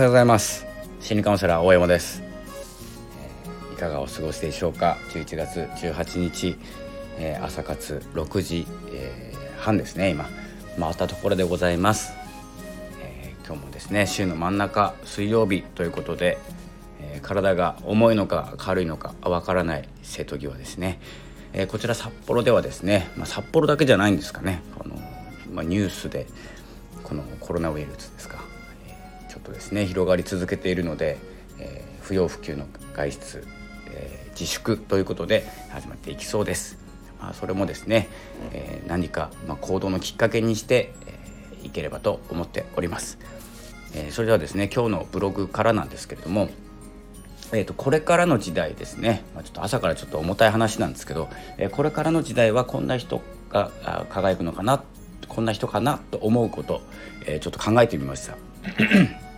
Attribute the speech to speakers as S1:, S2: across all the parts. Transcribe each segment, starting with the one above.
S1: はようございます。心理カウンセラー大山です、えー、いかがお過ごしでしょうか？11月18日、えー、朝活6時、えー、半ですね今。回ったところでございます、え今日もですね週の真ん中水曜日ということで、え体が重いのか軽いのかわからない瀬戸際ですね、えこちら札幌ではですね、まあ、札幌だけじゃないんですかね。あの、まあ、ニュースでこのコロナウイルスですか。ちょっとですね広がり続けているので、えー、不要不急の外出、えー、自粛ということで始まっていきそうです。まあ、それもですね、えー、何か、まあ、行動のきっかけにして、えー、いければと思っております。えー、それではですね今日のブログからなんですけれども、えーと、これからの時代ですね、まあ、ちょっと朝からちょっと重たい話なんですけど、えー、これからの時代はこんな人が輝くのかなこんな人かなと思うこと、えー、ちょっと考えてみました。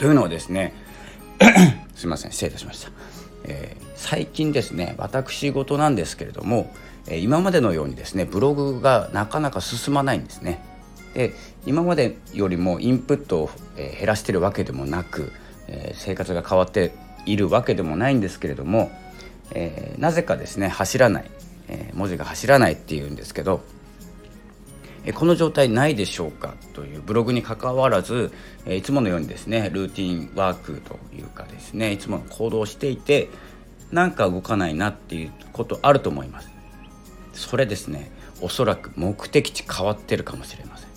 S1: というのはですね すいません失礼いたしました、えー、最近ですね私事なんですけれども、え、今までのようにですねブログがなかなか進まないんですね。で今までよりもインプットを、え、減らしてるわけでもなく、え生活が変わっているわけでもないんですけれども、えなぜかですね走らない、え文字が走らないっていうんですけどこの状態ないでしょうかというブログにかかわらずいつものようにですねルーティンワークというかですねいつもの行動をしていてなんか動かないなっていうことあると思います。それですねおそらく目的地変わってるかもしれません。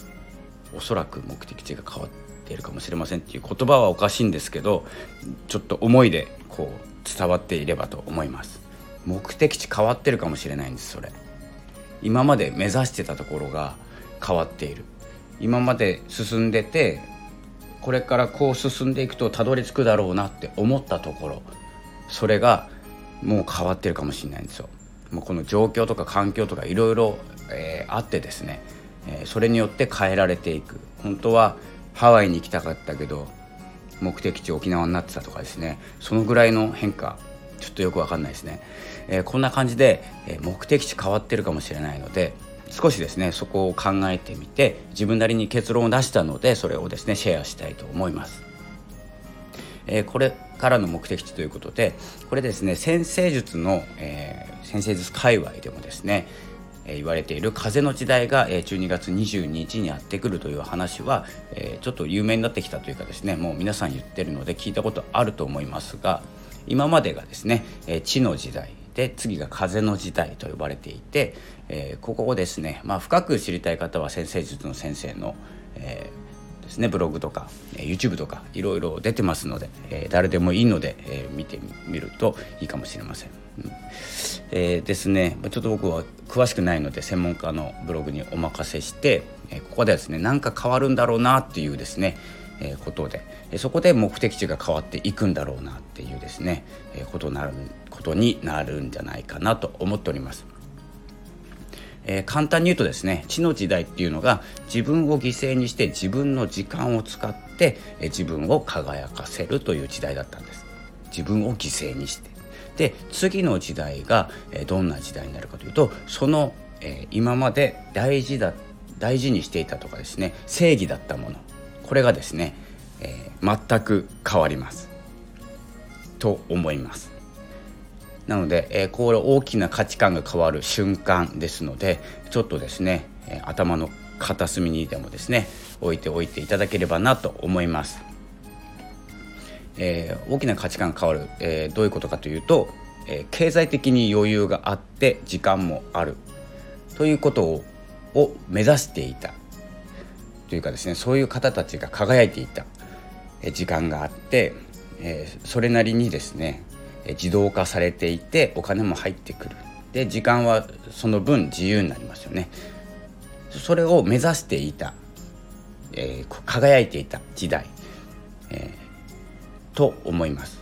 S1: おそらく目的地が変わっているかもしれませんっていう言葉はおかしいんですけどちょっと思いでこう伝わっていればと思います。目的地変わってるかもしれないんですそれ。今まで目指してたところが変わっている。今まで進んでてこれからこう進んでいくとたどり着くだろうなって思ったところそれがもう変わってるかもしれないんですよ。もうこの状況とか環境とかいろいろあってですね、えー、それによって変えられていく。本当はハワイに行きたかったけど目的地沖縄になってたとかですねそのぐらいの変化ちょっとよくわかんないですね、えー、こんな感じで、え目的地変わってるかもしれないので少しですねそこを考えてみて自分なりに結論を出したのでそれをですねシェアしたいと思います。えー、これからの目的地ということでこれですね先生術の、えー、先生術界隈でもですね、え、言われている風の時代が、12月22日にやってくるという話は、ちょっと有名になってきたというかですねもう皆さん言ってるので聞いたことあると思いますが今までがですね、えー、地の時代で次が風の時代と呼ばれていて、えー、ここをですね、まあ、深く知りたい方は先生術の先生の、えー、ですね、ブログとかえ YouTube とかいろいろ出てますので、えー、誰でもいいので、え見てみるといいかもしれません。うんえ、ですねちょっと僕は詳しくないので専門家のブログにお任せして、えここではですね何か変わるんだろうなっていうですねえことでえそこで目的地が変わっていくんだろうなっていうですね、えことなることになるんじゃないかなと思っております。えー、簡単に言うとですね地の時代っていうのが自分を犠牲にして自分の時間を使って、えー、自分を輝かせるという時代だったんです。自分を犠牲にして。で次の時代が、えー、どんな時代になるかというとその、え今まで大事だ大事にしていたとかですね正義だったもの。これがですね、えー、全く変わります。と思います。なので、えー、これ大きな価値観が変わる瞬間ですのでちょっとですね、えー、頭の片隅にでもですね置いておいていただければなと思います、えー、大きな価値観が変わる、えどういうことかというと、え経済的に余裕があって時間もあるということをを目指していた。というかですねそういう方たちが輝いていた時間があって、えそれなりにですね自動化されていてお金も入ってくる。で時間はその分自由になりますよね。それを目指していた、え、輝いていた時代、え、と思います、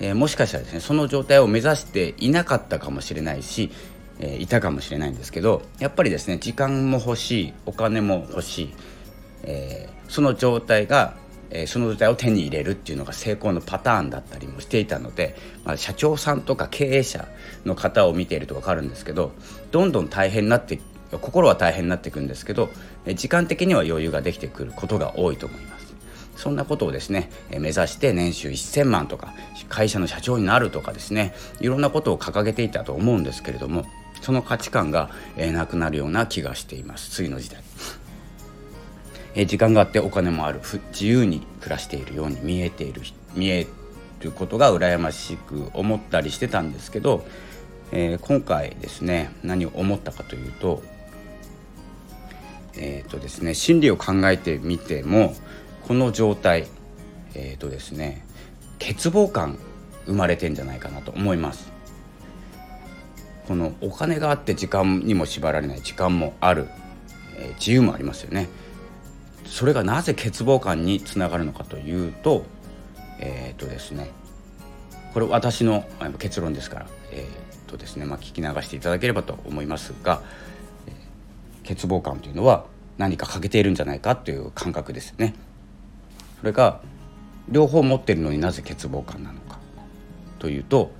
S1: え、もしかしたらですねその状態を目指していなかったかもしれないし、えいたかもしれないんですけどやっぱりですね時間も欲しいお金も欲しいえー、その状態が、えー、その状態を手に入れるっていうのが成功のパターンだったりもしていたので、まあ、社長さんとか経営者の方を見ていると分かるんですけどどんどん大変になって心は大変になっていくんですけど時間的には余裕ができてくることが多いと思いますそんなことをですね目指して年収1,000万とか会社の社長になるとかですねいろんなことを掲げていたと思うんですけれどもその価値観が、なくなるような気がしています次の時代。え時間があってお金もある。自由に暮らしているように見えている見えることが羨ましく思ったりしてたんですけど、えー、今回ですね何を思ったかというとえっ、ー、とですね心理を考えてみてもこの状態えっ、ー、とですね欠乏感生まれてんじゃないかなと思います。このお金があって時間にも縛られない時間もある、え、自由もありますよね。それがなぜ欠乏感につながるのかというとえっ、ー、とですねこれ私の結論ですからえっ、とですねまあ、聞き流していただければと思いますが、えー、欠乏感というのは何か欠けているんじゃないかという感覚ですね。それが両方持ってるのになぜ欠乏感なのかというと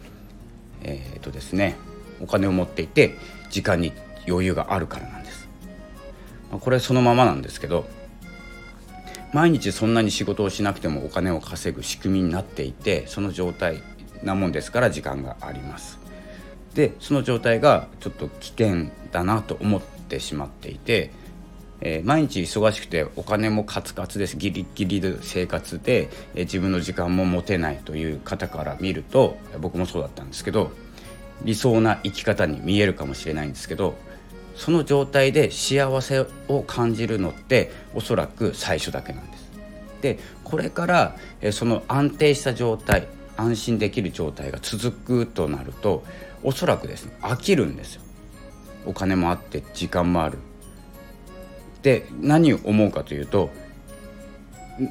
S1: えっ、ー、とですねお金を持っていて時間に余裕があるからなんです。これそのままなんですけど毎日そんなに仕事をしなくてもお金を稼ぐ仕組みになっていてその状態なもんですから時間があります。でその状態がちょっと危険だなと思ってしまっていてえー、毎日忙しくてお金もカツカツですギリギリで生活で、えー、自分の時間も持てないという方から見ると僕もそうだったんですけど理想な生き方に見えるかもしれないんですけどその状態で幸せを感じるのっておそらく最初だけなんです。でこれから、え、その安定した状態安心できる状態が続くとなるとおそらくですね飽きるんですよ。お金もあって時間もあるで何を思うかというと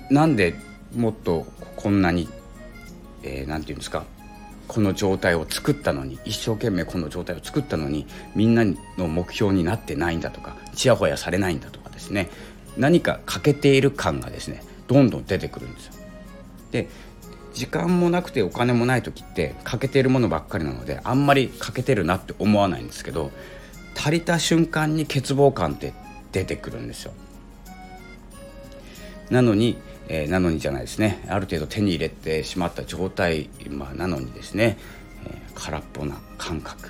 S1: なんでもっとこんなに何、えー、て言うんですかこの状態を作ったのに一生懸命この状態を作ったのにみんなの目標になってないんだとかちやほやされないんだとかですね何か欠けている感がですねどんどん出てくるんですよ。で時間もなくてお金もない時って欠けているものばっかりなのであんまり欠けてるなって思わないんですけど足りた瞬間に欠乏感って出てくるんですよ。なのに、えー、なのにじゃないですね。ある程度手に入れてしまった状態、まあ、なのにですね、えー、空っぽな感覚。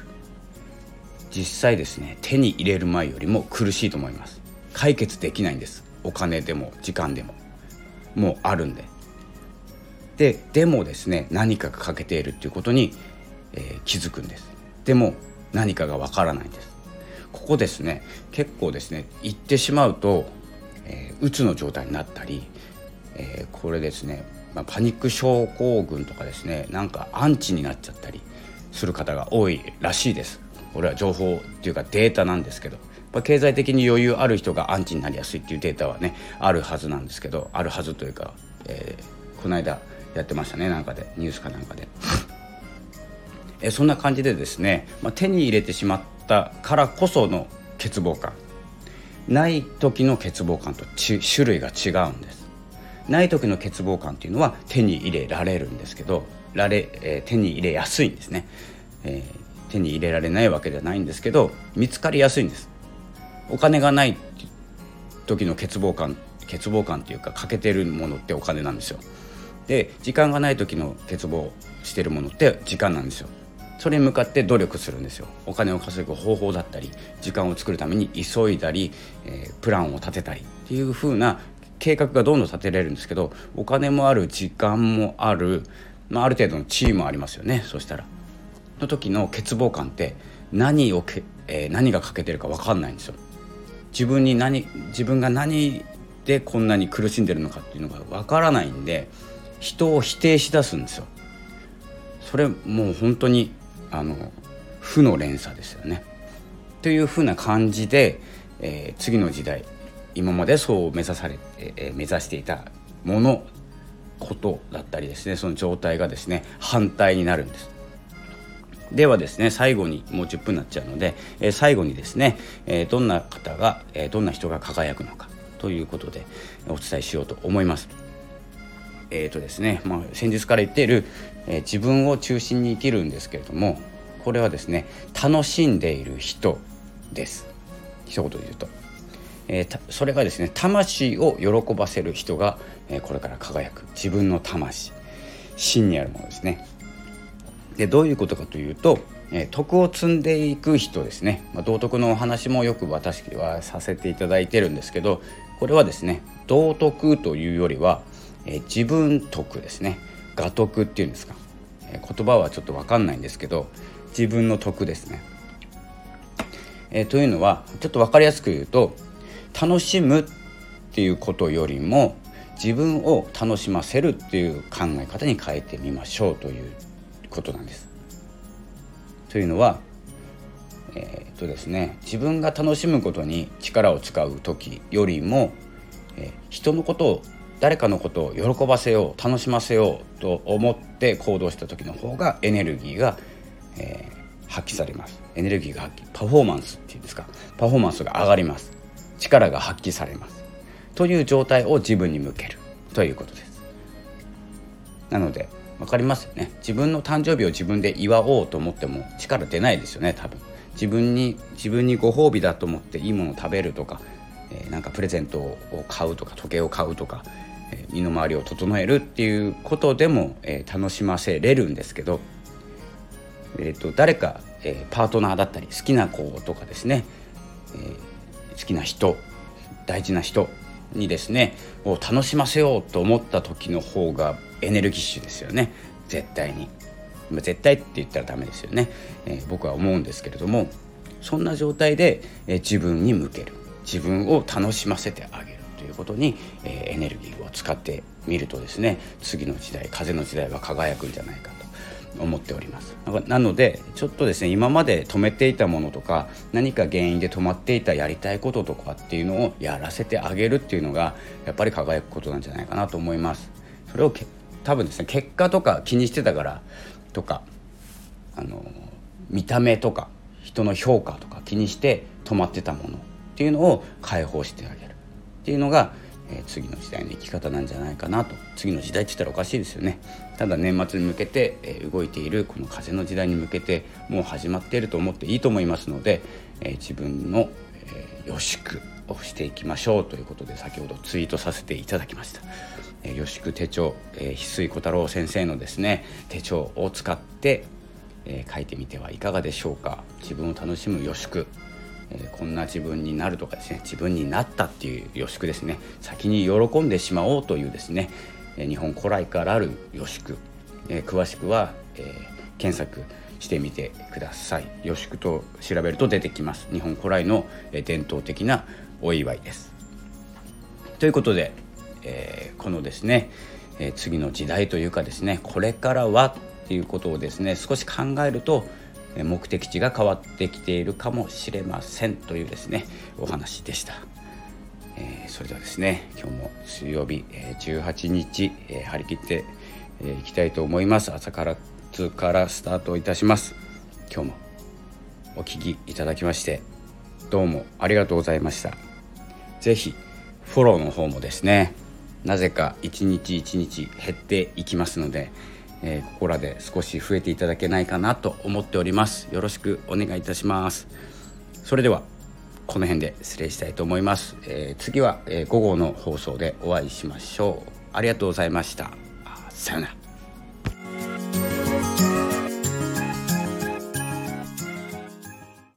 S1: 実際ですね手に入れる前よりも苦しいと思います。解決できないんです。お金でも時間でも。もうあるんで。ででもですね何かが欠けているっていうことに、えー、気づくんです。でも何かがわからないんです。ここですね結構ですね行ってしまうと、えー、うつの状態になったり、えー、これですね、まあ、パニック症候群とかですねなんかアンチになっちゃったりする方が多いらしいです。これは情報っていうかデータなんですけどまあ経済的に余裕ある人がアンチになりやすいっていうデータはねあるはずなんですけどあるはずというか、えー、この間やってましたねなんかでニュースかなんかで。えそんな感じでですね、まあ、手に入れてしまっったからこその欠乏感。ない時の欠乏感と種類が違うんです。ない時の欠乏感っていうのは手に入れられるんですけどられ、えー、手に入れやすいんですね、えー、手に入れられないわけではないんですけど見つかりやすいんです。お金がない時の欠乏感欠乏感っていうか欠けてるものってお金なんですよ。で時間がない時の欠乏してるものって時間なんですよ。それに向かって努力するんですよ。お金を稼ぐ方法だったり時間を作るために急いだり、えー、プランを立てたりっていう風な計画がどんどん立てれるんですけどお金もある時間もある、まあ、ある程度の地位もありますよねそしたら。の時の欠乏感って何をけ、えー、何が欠けてるか分かんないんですよ。自分に何自分が何でこんなに苦しんでるのかっていうのが分からないんで人を否定しだすんですよ。それもう本当にあの負の連鎖ですよね。というふうな感じで、えー、次の時代今までそう目指され、え、目指していたものことだったりですねその状態がですね反対になるんです。ではですね最後にもう10分になっちゃうので、え、最後にですね、えどんな方が、えどんな人が輝くのかということでお伝えしようと思います。えーとですねまあ、先日から言っている、え、自分を中心に生きるんですけれどもこれはですね楽しんでいる人です一言で言うと、えー、それがですね魂を喜ばせる人が、えー、これから輝く自分の魂真にあるものですね。でどういうことかというと、えー、徳を積んでいく人ですね、まあ、道徳のお話もよく私はさせていただいてるんですけどこれはですね道徳というよりは、えー、自分徳ですね我徳っていうんですか、えー、言葉はちょっと分かんないんですけど自分の徳ですね。え、というのはちょっと分かりやすく言うと楽しむっていうことよりも自分を楽しませるっていう考え方に変えてみましょうということなんです。というのはえー、っとですね自分が楽しむことに力を使う時よりも、えー、人のことを誰かのことを喜ばせよう楽しませようと思って行動した時の方がエネルギーが、えー、発揮されます。エネルギーが発揮パフォーマンスっていうんですか。パフォーマンスが上がります。力が発揮されます。という状態を自分に向ける。ということです。なので分かりますよね。自分の誕生日を自分で祝おうと思っても力出ないですよね多分。自分に自分にご褒美だと思っていいものを食べるとか、えー、なんかプレゼントを買うとか時計を買うとか、えー、身の回りを整えるっていうことでも、えー、楽しませれるんですけど、えーと、誰か、えー、パートナーだったり好きな子とかですね、えー、好きな人大事な人にですねを楽しませようと思った時の方がエネルギッシュですよね。絶対に。絶対って言ったらダメですよね、えー、僕は思うんですけれどもそんな状態で、えー、自分に向ける。自分を楽しませてあげる。ということに、えー、エネルギーを使ってみるとですね次の時代風の時代は輝くんじゃないか。思っております。なのでちょっとですね今まで止めていたものとか何か原因で止まっていたやりたいこととかっていうのをやらせてあげるっていうのがやっぱり輝くことなんじゃないかなと思います。それを多分ですね結果とか気にしてたからとかあの見た目とか人の評価とか気にして止まってたものっていうのを解放してあげるっていうのが、えー、次の時代の生き方なんじゃないかなと。次の時代って言ったらおかしいですよね。ただ年末に向けて、えー、動いているこの風の時代に向けてもう始まっていると思っていいと思いますので、えー、自分の、え予祝をしていきましょうということで先ほどツイートさせていただきました。えー、吉久手帳、えー、翡翠小太郎先生のですね手帳を使って、えー、書いてみてはいかがでしょうか。自分を楽しむ吉久、えー、こんな自分になるとかですね自分になったっていう吉久ですね。先に喜んでしまおうというですね、え、日本古来からある吉久、えー、詳しくは、え、検索してみてください。吉久と調べると出てきます。日本古来のえ伝統的なお祝いです。ということでえ、このですね、え、次の時代というかですねこれからはっていうことをですね少し考えると目的地が変わってきているかもしれませんというですねお話でした、えー、それではですね今日も水曜日、え18日、え張り切ってい、えー、きたいと思います。朝から2からスタートいたします。今日もお聴きいただきましてどうもありがとうございました。是非フォローの方もですねなぜか一日一日減っていきますので、えー、ここらで少し増えていただけないかなと思っております。よろしくお願いいたします。それではこの辺で失礼したいと思います、えー、次は、えー、午後の放送でお会いしましょう。ありがとうございました。さようなら。